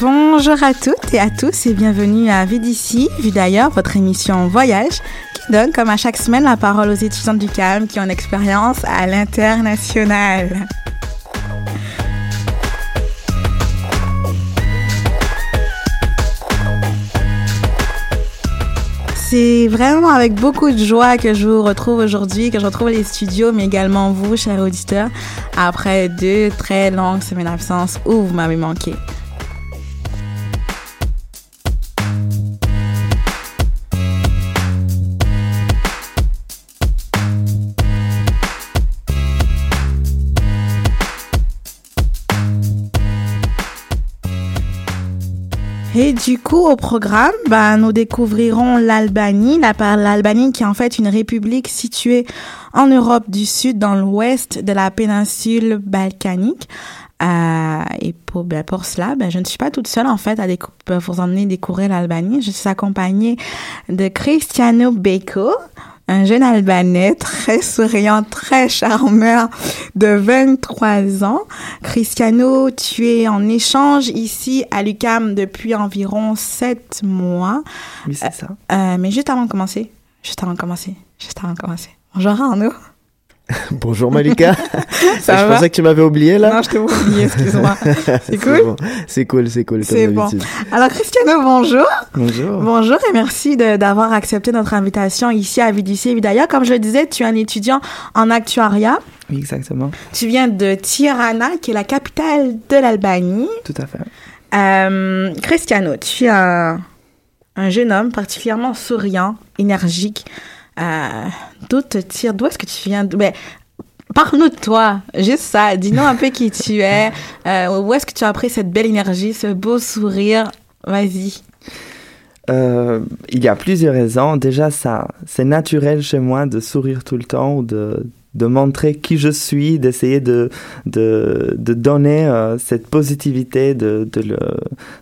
Bonjour à toutes et à tous et bienvenue à Vue d'ici, Vue d'ailleurs, votre émission voyage qui donne comme à chaque semaine la parole aux étudiants du CAM qui ont une expérience à l'international. C'est vraiment avec beaucoup de joie que je vous retrouve aujourd'hui, que je retrouve les studios, mais également vous, chers auditeurs, après deux très longues semaines d'absence où vous m'avez manqué. Du coup, au programme, bah, nous découvrirons l'Albanie, la l'Albanie qui est en fait une république située en Europe du Sud, dans l'ouest de la péninsule balkanique. Euh, et pour, ben, pour cela, ben, je ne suis pas toute seule en fait à vous emmener découvrir l'Albanie. Je suis accompagnée de Cristiano Beko, un jeune Albanais très souriant, très charmeur de 23 ans. Cristiano, tu es en échange ici à l'UCAM depuis environ 7 mois. Oui, c'est ça. Euh, mais juste avant de commencer, juste avant de commencer, juste avant de commencer. Bonjour Arnaud. Bonjour Malika. Ça je va? pensais que tu m'avais oublié là. Non, je t'ai oublié, excuse-moi. C'est cool? bon. C'est cool, c'est cool. C'est bon. Alors Cristiano, bonjour. Bonjour. Bonjour et merci d'avoir accepté notre invitation ici à Vidici. D'ailleurs, comme je le disais, tu es un étudiant en actuariat. Oui, exactement. Tu viens de Tirana, qui est la capitale de l'Albanie. Tout à fait. Euh, Cristiano, tu es un, un jeune homme particulièrement souriant, énergique. Euh, d'où te tire, d'où est-ce que tu viens? Mais, Parle-nous de toi, juste ça. Dis-nous un peu qui tu es. Euh, où est-ce que tu as pris cette belle énergie, ce beau sourire? Vas-y. Euh, il y a plusieurs raisons. Déjà, ça, c'est naturel chez moi de sourire tout le temps ou de, de montrer qui je suis, d'essayer de, de, de donner euh, cette positivité, de, de le,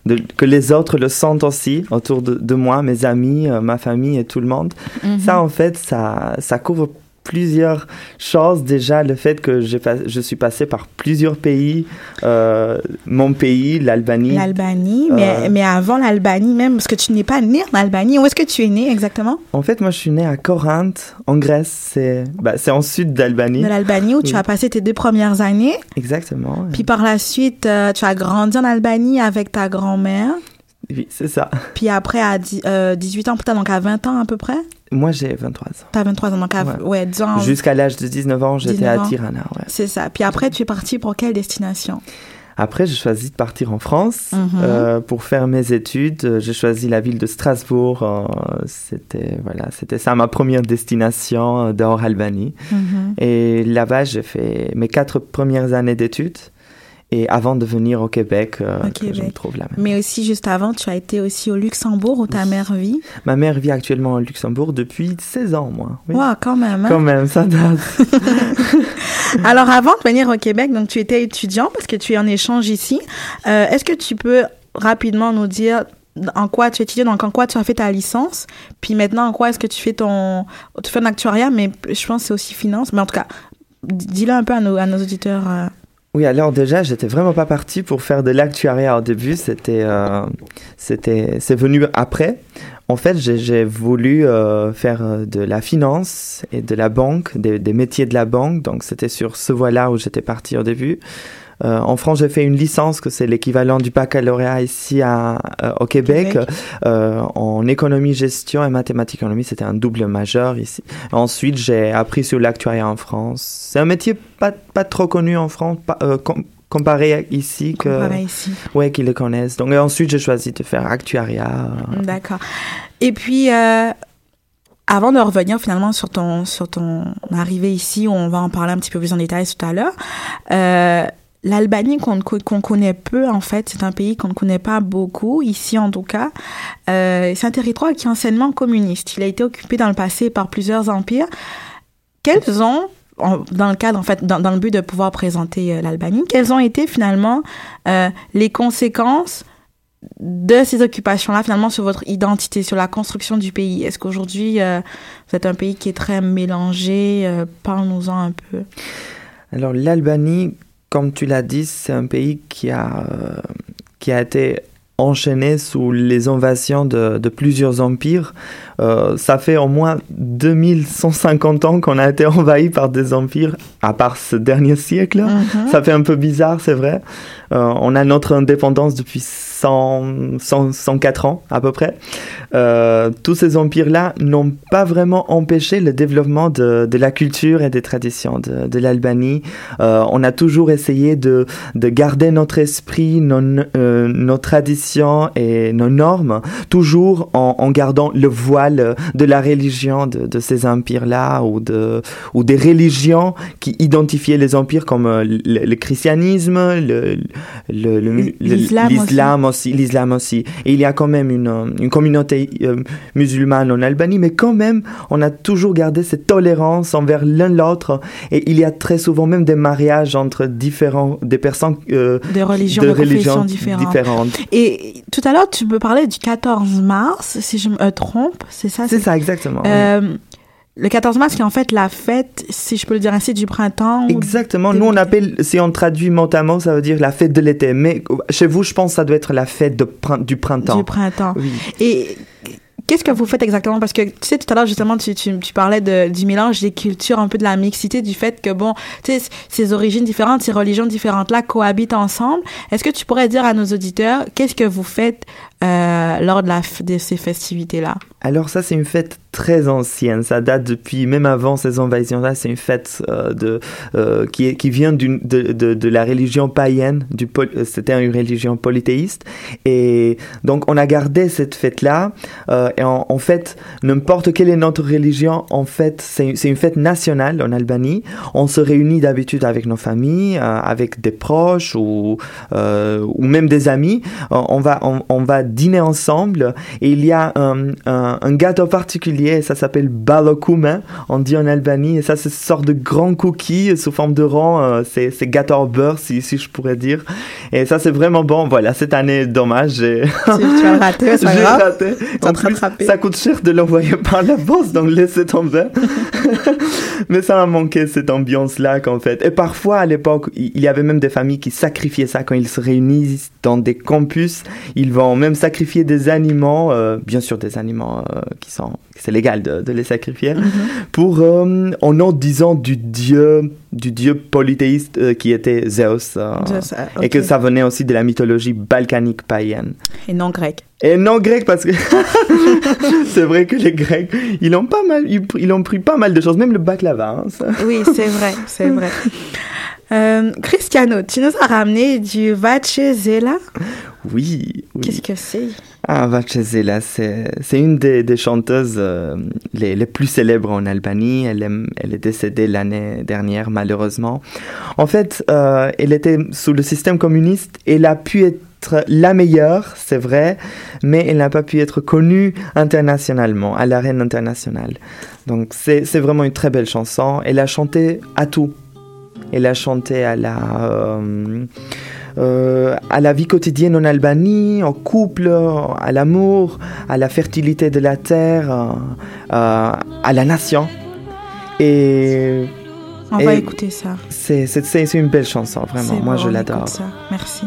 de, que les autres le sentent aussi autour de, de moi, mes amis, euh, ma famille et tout le monde. Mhm. Ça, en fait, ça, ça couvre plusieurs choses. Déjà, le fait que je suis passé par plusieurs pays, euh, mon pays, l'Albanie. L'Albanie, mais, Euh, mais avant l'Albanie même, parce que tu n'es pas né en Albanie. Où est-ce que tu es né exactement? En fait, moi, je suis né à Corinthe, en Grèce. C'est bah, en sud d'Albanie. De l'Albanie, où tu as passé tes deux premières années. Exactement. Puis par la suite, euh, tu as grandi en Albanie avec ta grand-mère. Oui, c'est ça. Puis après, à dix- euh, 18 ans, peut-être, donc à 20 ans à peu près? Moi, j'ai 23 ans. Tu as 23 ans, donc à, Ouais. ouais, 10 ans. Jusqu'à l'âge de 19 ans, j'étais 19 à. Tirana. ouais. C'est ça. Puis après, tu es parti pour quelle destination? Après, j'ai choisi de partir en France Mhm. euh, pour faire mes études. J'ai choisi la ville de Strasbourg. euh, c'était voilà, c'était ça ma première destination euh, dehors Albanie. Et là-bas, j'ai fait mes quatre premières années d'études. Et avant de venir au Québec, euh, Au que je me trouve là. maintenant. Mais aussi, juste avant, tu as été aussi au Luxembourg, où ta mère vit. Ma mère vit actuellement au Luxembourg depuis 16 ans, moi. Oui. Wow, quand même. hein? Quand même, ça date. Alors, avant de venir au Québec, donc tu étais étudiant parce que tu es en échange ici. Euh, Est-ce que tu peux rapidement nous dire en quoi tu étudies, donc en quoi tu as fait ta licence, puis maintenant en quoi est-ce que tu fais ton, tu fais un actuariat, mais je pense que c'est aussi finance, mais en tout cas, dis-le un peu à nos, à nos auditeurs. euh. Oui, alors déjà, j'étais vraiment pas parti pour faire de l'actuariat au début. C'était, euh, c'était, c'est venu après. En fait, j'ai, voulu euh, faire euh, de la finance et de la banque, des, des métiers de la banque. Donc, c'était sur ce voie-là où j'étais parti au début. Euh, en France, j'ai fait une licence, que c'est l'équivalent du baccalauréat ici à, euh, au Québec, Québec. euh, en économie, gestion et mathématiques économie. C'était un double majeur ici. Ensuite, j'ai appris sur l'actuariat en France. C'est un métier pas, pas trop connu en France, pas, com- comparé à ici, que, Comparé ici. ouais, qu'ils le connaissent. Donc, et ensuite, j'ai choisi de faire actuariat. D'accord. Et puis, avant de revenir finalement sur ton, sur ton arrivée ici, on va en parler un petit peu plus en détail tout à l'heure, euh, l'Albanie qu'on connaît peu, en fait, c'est un pays qu'on ne connaît pas beaucoup, ici en tout cas. Euh, c'est un territoire qui est anciennement communiste. Il a été occupé dans le passé par plusieurs empires. Quels ont, dans le cadre, en fait, dans, le but de pouvoir présenter euh, l'Albanie, quelles ont été finalement euh, les conséquences de ces occupations-là, finalement, sur votre identité, sur la construction du pays? Est-ce qu'aujourd'hui, euh, vous êtes un pays qui est très mélangé Parle-nous-en un peu. Alors l'Albanie, comme tu l'as dit, c'est un pays qui a, euh, qui a été enchaîné sous les invasions de, de plusieurs empires. Euh, ça fait au moins 2150 ans qu'on a été envahi par des empires, à part ce dernier siècle. Mhm. Ça fait un peu bizarre, c'est vrai. Euh, on a notre indépendance depuis 100, 100, 104 ans à peu près. Euh, tous ces empires-là n'ont pas vraiment empêché le développement de, de la culture et des traditions de, de l'Albanie. Euh, on a toujours essayé de, de garder notre esprit, nos, euh, nos traditions et nos normes, toujours en, en gardant le voile de la religion de, de ces empires-là ou, de, ou des religions qui identifiaient les empires comme euh, le, le christianisme, le, L'islam aussi. l'islam aussi. Et il y a quand même une, euh, une communauté euh, musulmane en Albanie, mais quand même, on a toujours gardé cette tolérance envers l'un l'autre. Et il y a très souvent même des mariages entre différents, des personnes euh, De religions, de, différentes. différentes. Et tout à l'heure, tu me parlais du 14 mars, si je me euh, trompe, c'est ça C'est ça, exactement. oui. Le 14 mars, qui est en fait la fête, si je peux le dire ainsi, du printemps. Exactement. Nous, on appelle, si on traduit mot à mot, ça veut dire la fête de l'été. Mais chez vous, je pense que ça doit être la fête de du printemps. Du printemps. Oui. Et qu'est-ce que vous faites exactement? Parce que tu sais, tout à l'heure, justement, tu, tu, tu parlais de, du mélange des cultures, un peu de la mixité, du fait que, bon, tu sais, ces origines différentes, ces religions différentes-là cohabitent ensemble. Est-ce que tu pourrais dire à nos auditeurs, qu'est-ce que vous faites euh, lors de, la, de ces festivités-là? Alors ça, c'est une fête très ancienne. Ça date depuis même avant ces invasions-là. C'est une fête euh, de euh, qui qui vient de, de, de la religion païenne. Du euh, c'était une religion polythéiste. Et donc on a gardé cette fête-là. Et en, fait, n'importe quelle est notre religion, en fait, c'est une fête nationale en Albanie. On se réunit d'habitude avec nos familles, avec des proches ou ou même des amis. On va on, va dîner ensemble et il y a un, un gâteau particulier, ça s'appelle balokuma, on dit en Albanie, et ça c'est ce sort de grand cookie sous forme de rond, euh, c'est c'est gâteau au beurre si, si je pourrais dire. Et ça c'est vraiment bon. Voilà, cette année, dommage, j'ai tu, tu as le raté, j'ai grave. En plus, ça coûte cher de l'envoyer par la poste, donc laissez tomber. Mais ça m'a manqué cette ambiance-là qu'en fait. Et parfois, à l'époque, il il y avait même des familles qui sacrifiaient ça quand ils se réunissent dans des campus. Ils vont même sacrifier des animaux, euh, bien sûr des animaux euh, qui sont, c'est légal de, de les sacrifier, Mhm. pour euh, en nom, disons, du dieu, du dieu polythéiste euh, qui était Zeus. euh, Zeus, euh, Et que ça venait aussi de la mythologie balkanique païenne. Et non grec. Et non grec parce que c'est vrai que les Grecs, ils ont pas mal, ils, ils ont pris pas mal de choses, même le baklava. hein, ça. Oui, c'est vrai, c'est vrai. Euh, Cristiano, tu nous as ramené du Vacezela. Oui, oui. Qu'est-ce que c'est? Ah, Vacezela, c'est une des, des chanteuses euh, les, les plus célèbres en Albanie. Elle est, elle est décédée l'année dernière, malheureusement. En fait, euh, elle était sous le système communiste. Elle a pu être la meilleure, c'est vrai, mais elle n'a pas pu être connue internationalement, à l'arène internationale. Donc, c'est vraiment une très belle chanson. Elle a chanté à tout. Elle a chanté à la... euh, euh, à la vie quotidienne en Albanie, au couple, à l'amour, à la fertilité de la terre, euh, euh, à la nation. Et On Et- va écouter ça. c'est une belle chanson, vraiment. Moi, bon, je l'adore. Merci.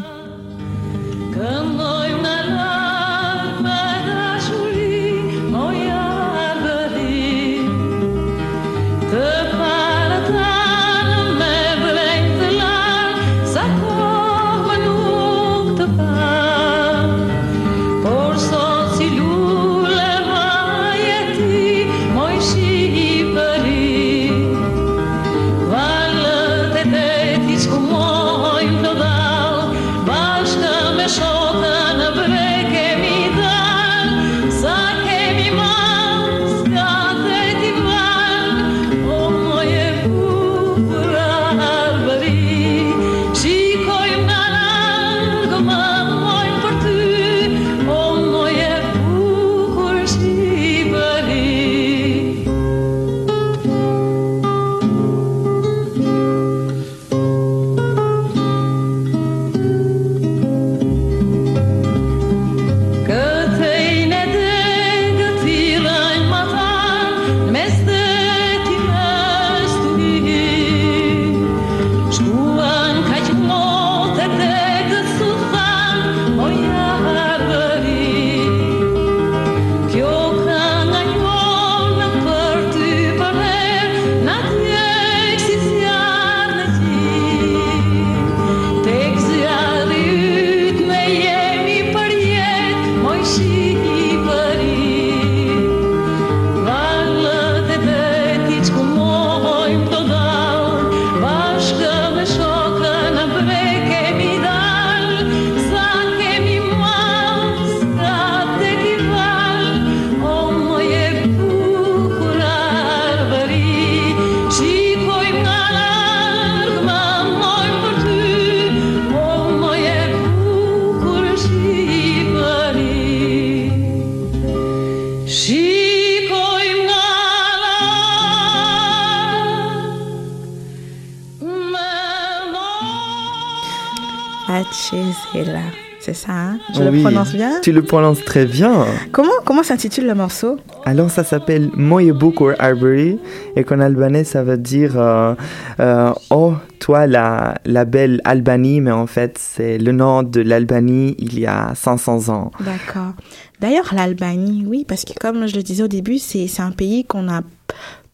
Pachezela. C'est ça, hein Je Oui, le prononce bien Tu le prononces très bien. Comment, comment s'intitule le morceau? Alors ça s'appelle Moyebuk or Arbery et qu'en albanais ça veut dire euh, euh, Oh, toi la, la belle Albanie, mais en fait c'est le nom de l'Albanie il y a 500 ans. D'accord. D'ailleurs, l'Albanie, oui, parce que comme je le disais au début, c'est c'est un pays qu'on a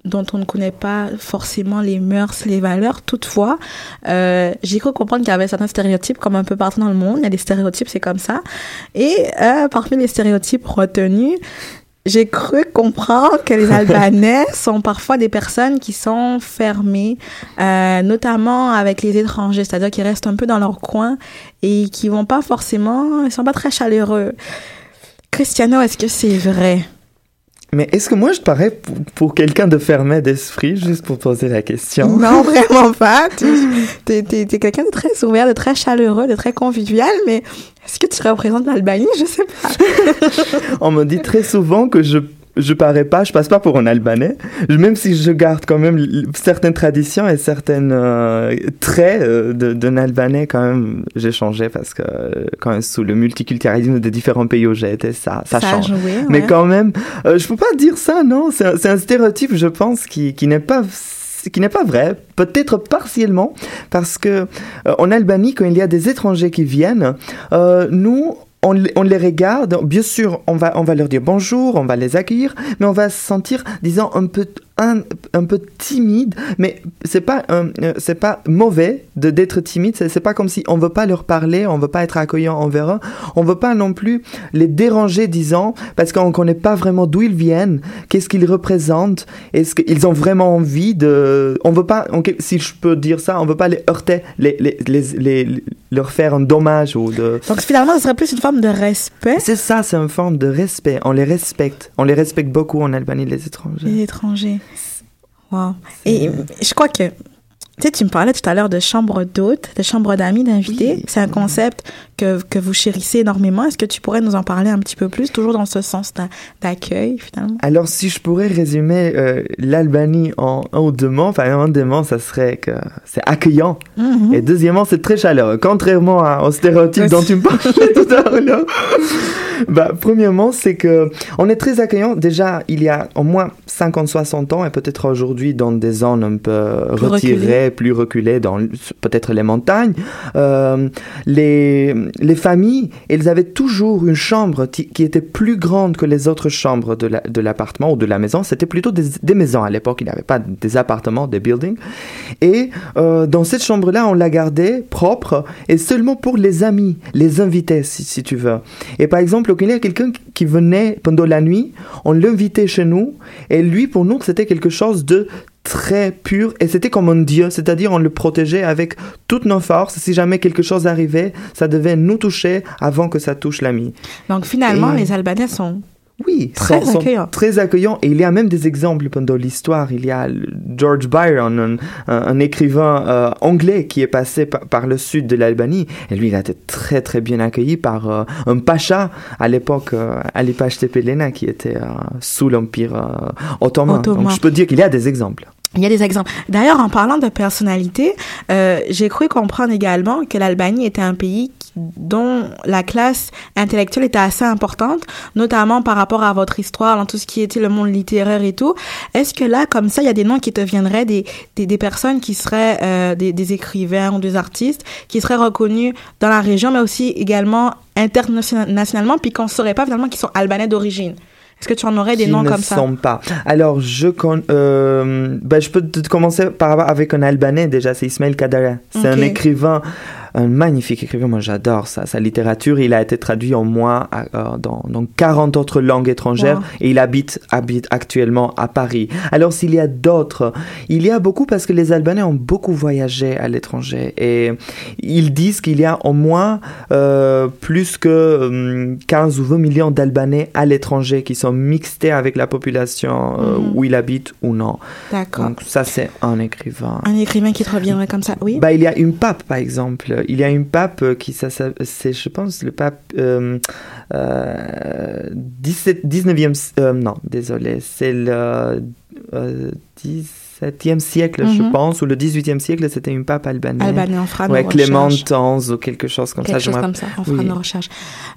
dont on ne connaît pas forcément les mœurs, les valeurs. Toutefois, euh, j'ai cru comprendre qu'il y avait certains stéréotypes, comme un peu partout dans le monde. Il y a des stéréotypes, c'est comme ça. Et euh, parmi les stéréotypes retenus, j'ai cru comprendre que les Albanais sont parfois des personnes qui sont fermées, euh, notamment avec les étrangers, c'est-à-dire qu'ils restent un peu dans leur coin et qui vont pas forcément, ils sont pas très chaleureux. Cristiano, est-ce que c'est vrai? Mais est-ce que moi je te parais pour, pour quelqu'un de fermé d'esprit, juste pour poser la question? Non, vraiment pas. Tu es, quelqu'un de très ouvert, de très chaleureux, de très convivial, mais est-ce que tu représentes l'Albanie? Je sais pas. On me dit très souvent que je je parais pas, je passe pas pour un Albanais, même si je garde quand même certaines traditions et certaines euh, traits euh, d'un Albanais quand même. J'ai changé parce que quand même sous le multiculturalisme des différents pays où j'ai été, ça, ça, change. joué, Mais quand même, euh, je peux pas dire ça, non. C'est un, c'est un stéréotype, je pense, qui, qui n'est pas qui n'est pas vrai, peut-être partiellement, parce que euh, en Albanie, quand il y a des étrangers qui viennent, euh, nous, on, les- regarde, bien sûr, on va, on va leur dire bonjour, on va les accueillir, mais on va se sentir, disons, un peu, un, un peu timide, mais c'est pas, un- euh, c'est pas mauvais de d'être timide, c'est c'est pas comme si on veut pas leur parler, on veut pas être accueillant envers eux, on veut pas non plus les déranger, disons, parce qu'on connaît pas vraiment d'où ils viennent, qu'est-ce qu'ils représentent, est-ce qu'ils ont vraiment envie de, on veut pas, si je peux dire ça, on veut pas les heurter, les, les, les, les- leur faire un dommage ou de, Donc finalement, ce serait plus une forme de respect c'est ça, c'est une forme de respect. On les respecte. On les respecte beaucoup en Albanie, les étrangers. des étrangers. Wow. Et je crois que, tu sais, tu me parlais tout à l'heure de chambre d'hôtes, de chambre d'amis, d'invités. Oui. C'est un concept que, que vous chérissez énormément. Est-ce que tu pourrais nous en parler un petit peu plus, toujours dans ce sens d'a- d'accueil, finalement? Alors, si je pourrais résumer euh, l'Albanie en un ou deux mots, enfin, un des mots, ça serait que c'est accueillant. Mhm. Et deuxièmement, c'est très chaleureux. Contrairement à- au stéréotype dont tu me parlais tout à l'heure. Bah, premièrement, c'est que on est très accueillant. Déjà, il y a au moins 50, 60 ans, et peut-être aujourd'hui dans des zones un peu Plus retirées, plus reculées, dans peut-être les montagnes, euh, les, les familles, elles avaient toujours une chambre qui était plus grande que les autres chambres de la- de l'appartement ou de la maison. C'était plutôt des, des maisons à l'époque. Il n'y avait pas des appartements, des buildings. Et euh, dans cette chambre-là, on la gardait propre et seulement pour les amis, les invités, si, si tu veux. Et par exemple, il y a quelqu'un qui venait pendant la nuit, on l'invitait chez nous et lui, pour nous, c'était quelque chose de très pur et c'était comme un dieu, c'est-à-dire on le protégeait avec toutes nos forces. Si jamais quelque chose arrivait, ça devait nous toucher avant que ça touche l'ami. Donc finalement, Et- les Albanais sont Oui, Très sont- sont accueillants. Très accueillants. Et il y a même des exemples pendant l'histoire. Il y a George Byron, un, écrivain euh, anglais qui est passé par, par le sud de l'Albanie. Et lui, il a été très très bien accueilli par euh, un pacha à l'époque, euh, Ali Pache Tepelena, qui était euh, sous l'Empire ottoman. Ottoman. Donc je peux dire qu'il y a des exemples. Il y a des exemples. D'ailleurs, en parlant de personnalité, euh, j'ai cru comprendre également que l'Albanie était un pays dont la classe intellectuelle était assez importante, notamment par rapport à votre histoire, dans tout ce qui était le monde littéraire et tout. Est-ce que là, comme ça, il y a des noms qui te viendraient, des, des, des personnes qui seraient euh, des, des écrivains ou des artistes, qui seraient reconnus dans la région, mais aussi également internationalement, puis qu'on ne saurait pas finalement qu'ils sont albanais d'origine? Est-ce que tu en aurais des qui noms ne comme ça? sont pas. Alors, je, con, euh, ben, je peux te commencer par, avec un Albanais déjà, c'est Ismail Kadara. C'est un écrivain, un magnifique écrivain, moi j'adore sa littérature. Il a été traduit en moins à- euh, dans, dans 40 autres langues étrangères Wow. et il habite, habite actuellement à Paris. Alors, s'il y a d'autres, il y a beaucoup parce que les Albanais ont beaucoup voyagé à l'étranger et ils disent qu'il y a au moins euh, plus que hum, 15 ou 20 millions d'Albanais à l'étranger qui sont mixtés avec la population euh, Mhm. où ils habitent ou non. D'accord. Donc ça, c'est un écrivain. Un écrivain qui te reviendrait comme ça, oui Bah, il y a une pape, par exemple. Il y a une pape euh, qui, ça, ça- c'est, je pense, le pape euh, euh, 17, 19e, euh, non, désolé, c'est le euh, 17 7e siècle, je Mhm. pense, ou le 18e siècle, c'était une pape albanais. Albanais, on fera Ouais, Clément. Tanz ou quelque chose comme Quelque ça. je chose me comme ça, on fera Oui. nos recherches.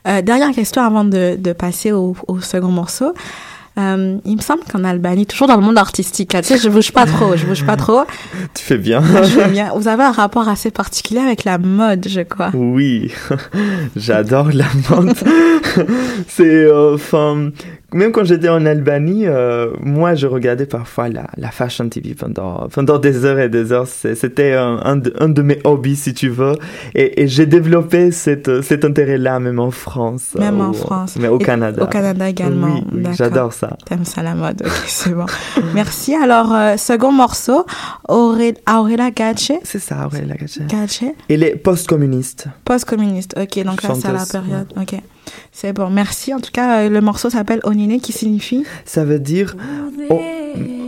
Euh, dernière question avant de, de passer au, au second morceau. Euh, il me semble qu'en Albanie, toujours dans le monde artistique, là, tu sais, je bouge pas trop, je bouge pas trop. Tu fais bien. Je fais bien. Vous avez un rapport assez particulier avec la mode, je crois. Oui, j'adore la mode. C'est, euh, enfin, même quand j'étais en Albanie, euh, moi, je regardais parfois la, la fashion TV pendant, pendant des heures et des heures. C'était un, un, de, un de mes hobbies, si tu veux. Et, et j'ai développé cette, cet intérêt-là, même en France. Même en France. Mais au Et Canada. Au Canada également. Oui, j'adore ça. T'aimes ça la mode, ok, c'est bon. Merci. Alors, euh, second morceau, Auré- Aurela Gace. C'est ça, Aurélie Lagache. Gace. Et les post-communistes. Post-communiste. Ok, donc là, c'est à la période. Ok. C'est bon. Merci. En tout cas, euh, le morceau s'appelle Onine qui signifie. Ça veut dire oh,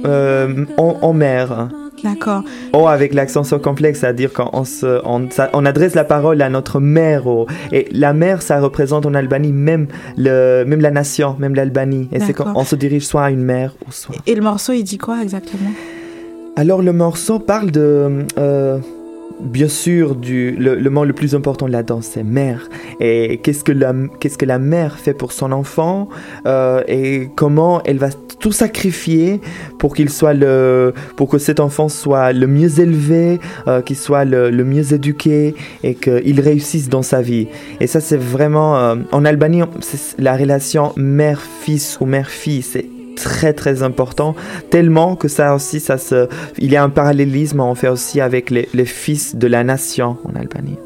euh, en, en mer. D'accord. Oh, avec l'accent circonflexe, c'est-à-dire quand on, se, on, ça- on adresse la parole à notre mère. oh. Et la mère, ça représente en Albanie même, le, même la nation, même l'Albanie. Et c'est quand D'accord. on se dirige soit à une mère ou soit. Et le morceau, il dit quoi exactement? Alors le morceau parle de... euh, Bien sûr, le, le mot le plus important là-dedans, c'est mère. Et qu'est-ce que la, qu'est-ce que la mère fait pour son enfant euh, et comment elle va tout sacrifier pour qu'il soit le, pour que cet enfant soit le mieux élevé, euh, qu'il soit le, mieux éduqué et qu'il réussisse dans sa vie. Et ça, c'est vraiment euh, en Albanie, la relation mère-fils ou mère-fille, c'est très très important tellement que ça aussi ça se il y a un parallélisme en fait aussi avec les, les fils de la nation en Albanie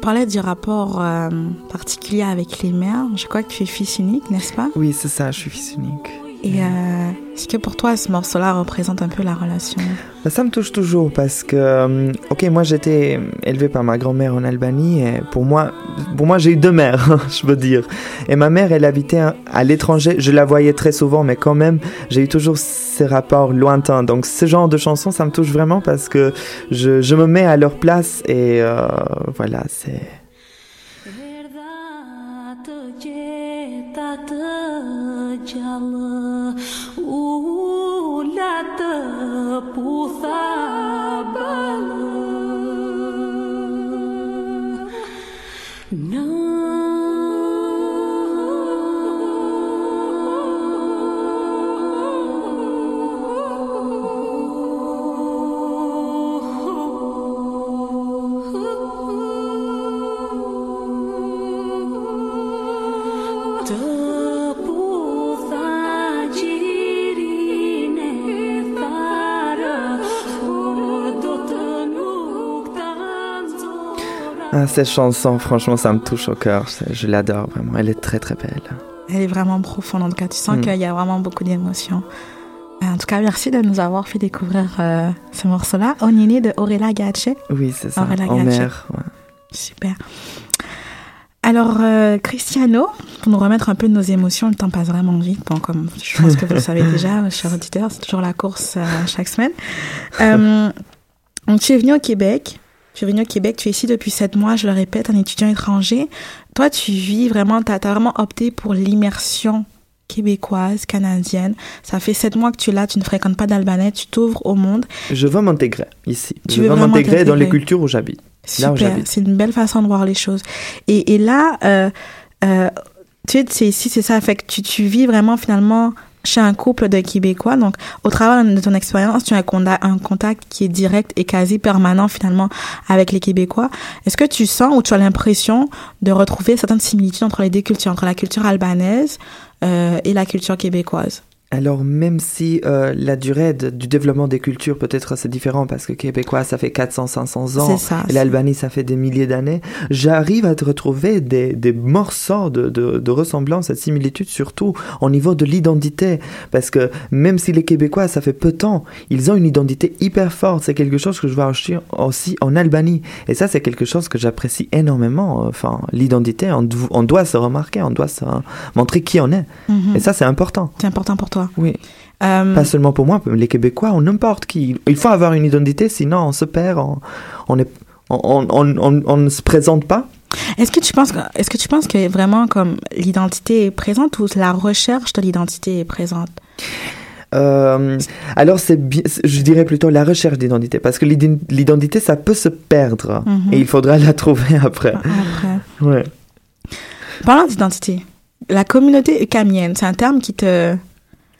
parlais du rapport euh, particulier avec les mères. Je crois que tu es fils unique, n'est-ce pas? Oui c'est ça je suis fils unique. Et euh, est-ce que pour toi, ce morceau-là représente un peu la relation Bah, Ça me touche toujours parce que, euh, ok, moi j'étais élevé par ma grand-mère en Albanie et pour moi, pour moi j'ai eu deux mères, je veux dire. Et ma mère, elle habitait à- l'étranger, je la voyais très souvent, mais quand même, j'ai eu toujours ces rapports lointains. Donc ce genre de chanson, ça me touche vraiment parce que je, je me mets à leur place et euh, voilà, c'est... Erdha të gjeta të Ah, cette chanson, franchement, ça me touche au cœur. Je l'adore vraiment. Elle est très très belle. Elle est vraiment profonde. En tout cas, tu sens Mm. qu'il y a vraiment beaucoup d'émotions. En tout cas, merci de nous avoir fait découvrir euh, ce morceau-là. Onini de Aurela Gache. Oui, c'est ça. Mer. ouais. Super. Alors, euh, Cristiano, pour nous remettre un peu de nos émotions, le temps passe vraiment vite. Bon, comme je pense que vous le savez déjà, chers auditeurs, c'est toujours la course euh, chaque semaine. Euh, donc, tu es venu au Québec. Tu es venu au Québec, tu es ici depuis sept mois, je le répète, un étudiant étranger. Toi, tu vis vraiment, tu as, vraiment opté pour l'immersion québécoise, canadienne. Ça fait sept mois que tu es là, tu ne fréquentes pas d'Albanais, tu t'ouvres au monde. Je veux m'intégrer ici. Tu je veux m'intégrer dans les cultures où j'habite. Super, c'est une belle façon de voir les choses. Et, et là, euh, euh, tu sais, c'est ici, c'est ça, fait que tu, tu vis vraiment finalement chez un couple de Québécois. Donc, au travers de ton expérience, tu as un contact, qui est direct et quasi permanent finalement avec les Québécois. Est-ce que tu sens ou tu as l'impression de retrouver certaines similitudes entre les deux cultures, entre la culture albanaise euh, et la culture québécoise? Alors, même si euh, la durée de- du développement des cultures, peut-être c'est différent parce que québécois, ça fait 400, 500 ans. Ça. Et l'Albanie, ça fait des milliers d'années. J'arrive à te retrouver des, des morceaux de, de, de ressemblance et de similitude, surtout au niveau de l'identité. Parce que même si les Québécois, ça fait peu de temps, ils ont une identité hyper forte. C'est quelque chose que je vois aussi, en Albanie. Et ça, c'est quelque chose que j'apprécie énormément. Enfin, l'identité, on, on doit se remarquer, on doit se montrer qui on est. Mhm. Et ça, c'est important. C'est important pour toi. Oui. Euh, Pas seulement pour moi, les Québécois, ou n'importe qui. Il faut avoir une identité, sinon on se perd, on, on, est, on, on, on- on ne se présente pas. Est-ce que tu penses que, est-ce que tu penses que vraiment comme l'identité est présente ou la recherche de l'identité est présente? Euh, alors, c'est je dirais plutôt la recherche d'identité, parce que l'ident- l'identité, ça peut se perdre, Mhm. et il faudra la trouver après. après Ouais. Parlant d'identité, la communauté ukamienne, c'est un terme qui te Ah,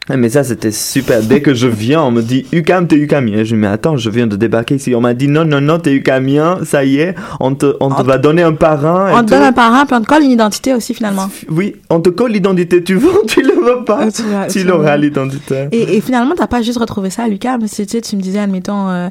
Mais ça, c'était super. Dès que je viens, on me dit Ukam, t'es Ukamien. Je dis, mais attends, je viens de débarquer ici. On m'a dit, non, non, non, t'es Ukamien, ça y est, on te, on te va donner un parrain. on te donne un parent puis on te colle une identité aussi finalement. Oui, on te colle l'identité. Tu veux tu le veux pas Ah, tu Tu l'auras, l'identité. Et, et finalement, t'as pas juste retrouvé ça à l'UQAM. Tu sais, tu me disais, admettons, euh,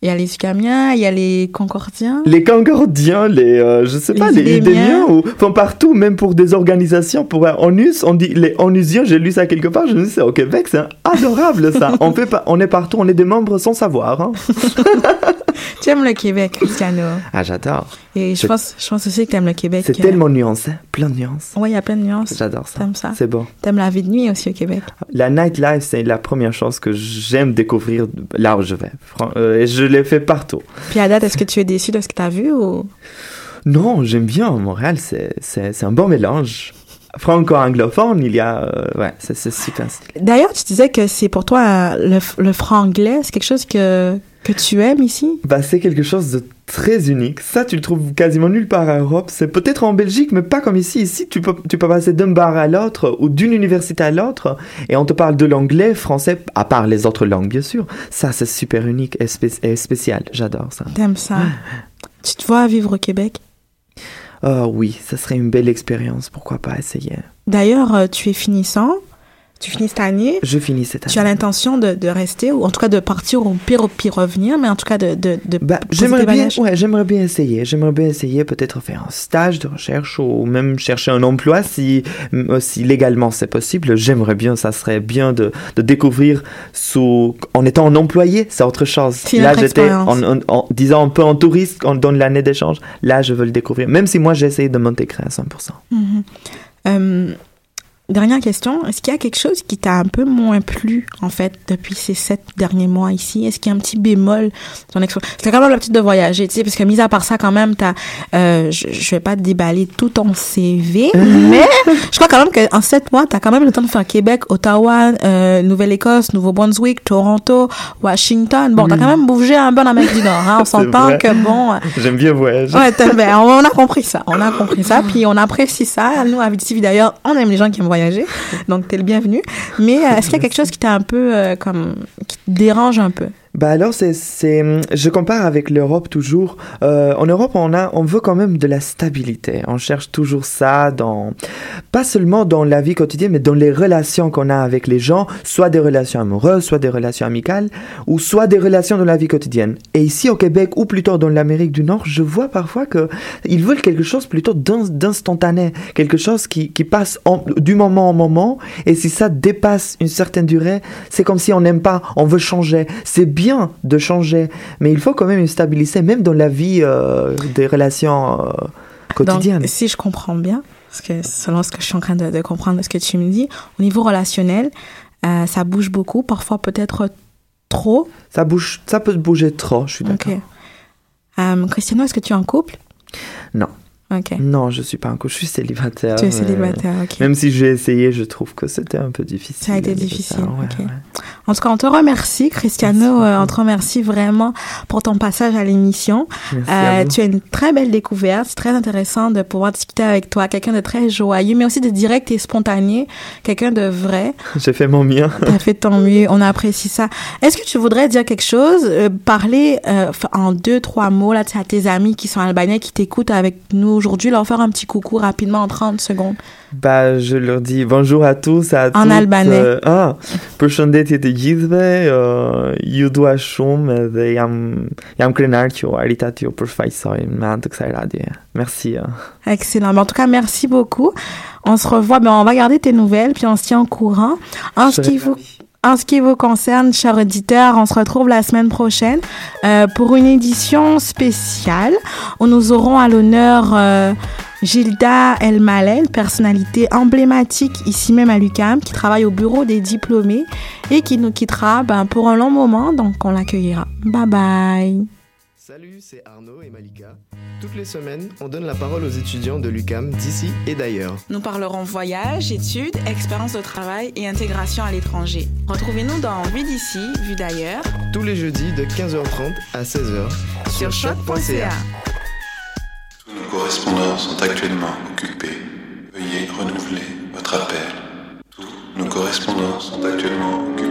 il y a les Ukamiens, il y a les Concordiens. Les Concordiens, les, euh, je sais pas, Les les Idémiens. Ou, enfin partout, même pour des organisations, pour un ONUS, on dit les onusiens, j'ai lu ça quelque part, je me dis c'est au Québec, c'est adorable ça. on, fait pas, on est partout, on est des membres sans savoir. hein. Tu aimes le Québec, Cristiano. Ah, j'adore. Et je pense, je pense aussi que t'aimes le Québec. C'est euh, tellement nuancé, plein de nuances. Ouais, il y a plein de nuances. J'adore ça. T'aimes ça? C'est bon. T'aimes la vie de nuit aussi au Québec? La nightlife, c'est la première chose que j'aime découvrir là où je vais. Euh, Et je l'ai fait partout. Puis à date, est-ce que tu es déçu de ce que t'as vu ou? Non, j'aime bien. Montréal, c'est, un bon mélange. Franco-anglophone, il y a. euh, ouais, c'est, super stylé. D'ailleurs, tu disais que c'est pour toi le, le franglais, c'est quelque chose que, que tu aimes ici? Bah, c'est quelque chose de très unique. Ça, tu le trouves quasiment nulle part en Europe. C'est peut-être en Belgique, mais pas comme ici. Ici, tu peux, tu peux passer d'un bar à l'autre ou d'une université à l'autre et on te parle de l'anglais, français, à part les autres langues, bien sûr. Ça, c'est super unique et, spé- et spécial. J'adore ça. T'aimes ça? Tu te vois vivre au Québec? Ah oui, ça serait une belle expérience. Pourquoi pas essayer? D'ailleurs, euh, tu es finissant. Tu finis cette année. Je finis cette année. Tu as l'intention de, de rester, ou en tout cas de partir, ou pire, au pire revenir, mais en tout cas de, de, de Bah, j'aimerais bien, ouais, j'aimerais bien essayer. J'aimerais bien essayer, peut-être faire un stage de recherche ou même chercher un emploi si, si légalement c'est possible. J'aimerais bien, ça serait bien de, de découvrir sous, en étant un employé, c'est autre chose. C'est Là, j'étais en, en, en disant un peu en touriste en, dans l'année d'échange. Là, je veux le découvrir. Même si moi, j'ai essayé de m'intégrer à 100%. Mhm. Euh, dernière question, est-ce qu'il y a quelque chose qui t'a un peu moins plu, en fait, depuis ces sept derniers mois ici? Est-ce qu'il y a un petit bémol dans ton expérience? C'était quand même l'habitude de voyager, tu sais, parce que mis à part ça, quand même, t'as, euh, je, je vais pas te déballer tout ton CV, mais je crois quand même qu'en sept mois, t'as quand même le temps de faire Québec, Ottawa, euh, Nouvelle-Écosse, Nouveau-Brunswick, Toronto, Washington. Bon, t'as quand même bougé un peu en Amérique du Nord, hein. On s'entend que bon, J'aime bien voyager. Ouais, ben, on a compris ça. On a compris ça, puis on apprécie ça. Nous, à VTV, d'ailleurs, on aime les gens qui aiment voyager, donc t'es le bienvenu. Mais euh, est-ce qu'il y a quelque chose qui t'a un peu, euh, comme, qui te dérange un peu? Bah alors c'est je compare avec l'Europe toujours. Euh, en Europe on a on veut quand même de la stabilité. On cherche toujours ça dans pas seulement dans la vie quotidienne mais dans les relations qu'on a avec les gens, soit des relations amoureuses, soit des relations amicales ou soit des relations dans la vie quotidienne. Et ici au Québec ou plutôt dans l'Amérique du Nord, je vois parfois que ils veulent quelque chose plutôt d'in- d'instantané, quelque chose qui qui passe en- du moment au moment et si ça dépasse une certaine durée, c'est comme si on n'aime pas, on veut changer. C'est bien de changer, mais il faut quand même stabiliser, même dans la vie euh, des relations euh, quotidiennes. Donc, si je comprends bien, parce que selon ce que je suis en train de, de comprendre ce que tu me dis, au niveau relationnel, euh, ça bouge beaucoup, parfois peut-être trop. Ça bouge, ça peut bouger trop, je suis d'accord. Ok. Euh, Cristiano, est-ce que tu es en couple? Non. Non, je suis pas un couple, je suis célibataire. Tu es célibataire, ok. Même si j'ai essayé, je trouve que c'était un peu difficile. Ça a été difficile, ouais, ok. ouais. En tout cas, on te remercie, Cristiano. euh, on te remercie vraiment pour ton passage à l'émission. Euh, tu as une très belle découverte. C'est très intéressant de pouvoir discuter avec toi. Quelqu'un de très joyeux, mais aussi de direct et spontané. Quelqu'un de vrai. J'ai fait mon mien. T'as fait ton mieux. On apprécie ça. Est-ce que tu voudrais dire quelque chose, euh, parler euh, en deux, trois mots là, à tes amis qui sont albanais, qui t'écoutent avec nous aujourd'hui, leur faire un petit coucou rapidement en 30 secondes. Bah, je leur dis bonjour à tous, à En toutes. albanais. euh, ah, përshëndetje të gjithëve. Uh, ju dua shumë dhe jam jam krenar që përfaqësoj me anë të kësaj radioje. Merci. euh. Excellent. En tout cas, merci beaucoup. On se revoit. Ben, on va garder tes nouvelles, puis on se tient au courant. En ce qui vous En ce qui vous concerne, chers auditeurs, on se retrouve la semaine prochaine euh, pour une édition spéciale où nous aurons à l'honneur euh, Gilda Elmaleh, personnalité emblématique ici même à l'UCAM, qui travaille au bureau des diplômés et qui nous quittera ben, pour un long moment, donc on l'accueillera. Bye bye. Salut, c'est Arnaud et Malika. Toutes les semaines, on donne la parole aux étudiants de l'UCAM d'ici et d'ailleurs. Nous parlerons voyage, études, expérience de travail et intégration à l'étranger. Retrouvez-nous dans Vue d'ici, Vue d'ailleurs, Tous les jeudis de 15h30 à 16h sur choc.ca. Tous nos correspondants sont actuellement occupés. Veuillez renouveler votre appel. Tous nos correspondants sont actuellement occupés.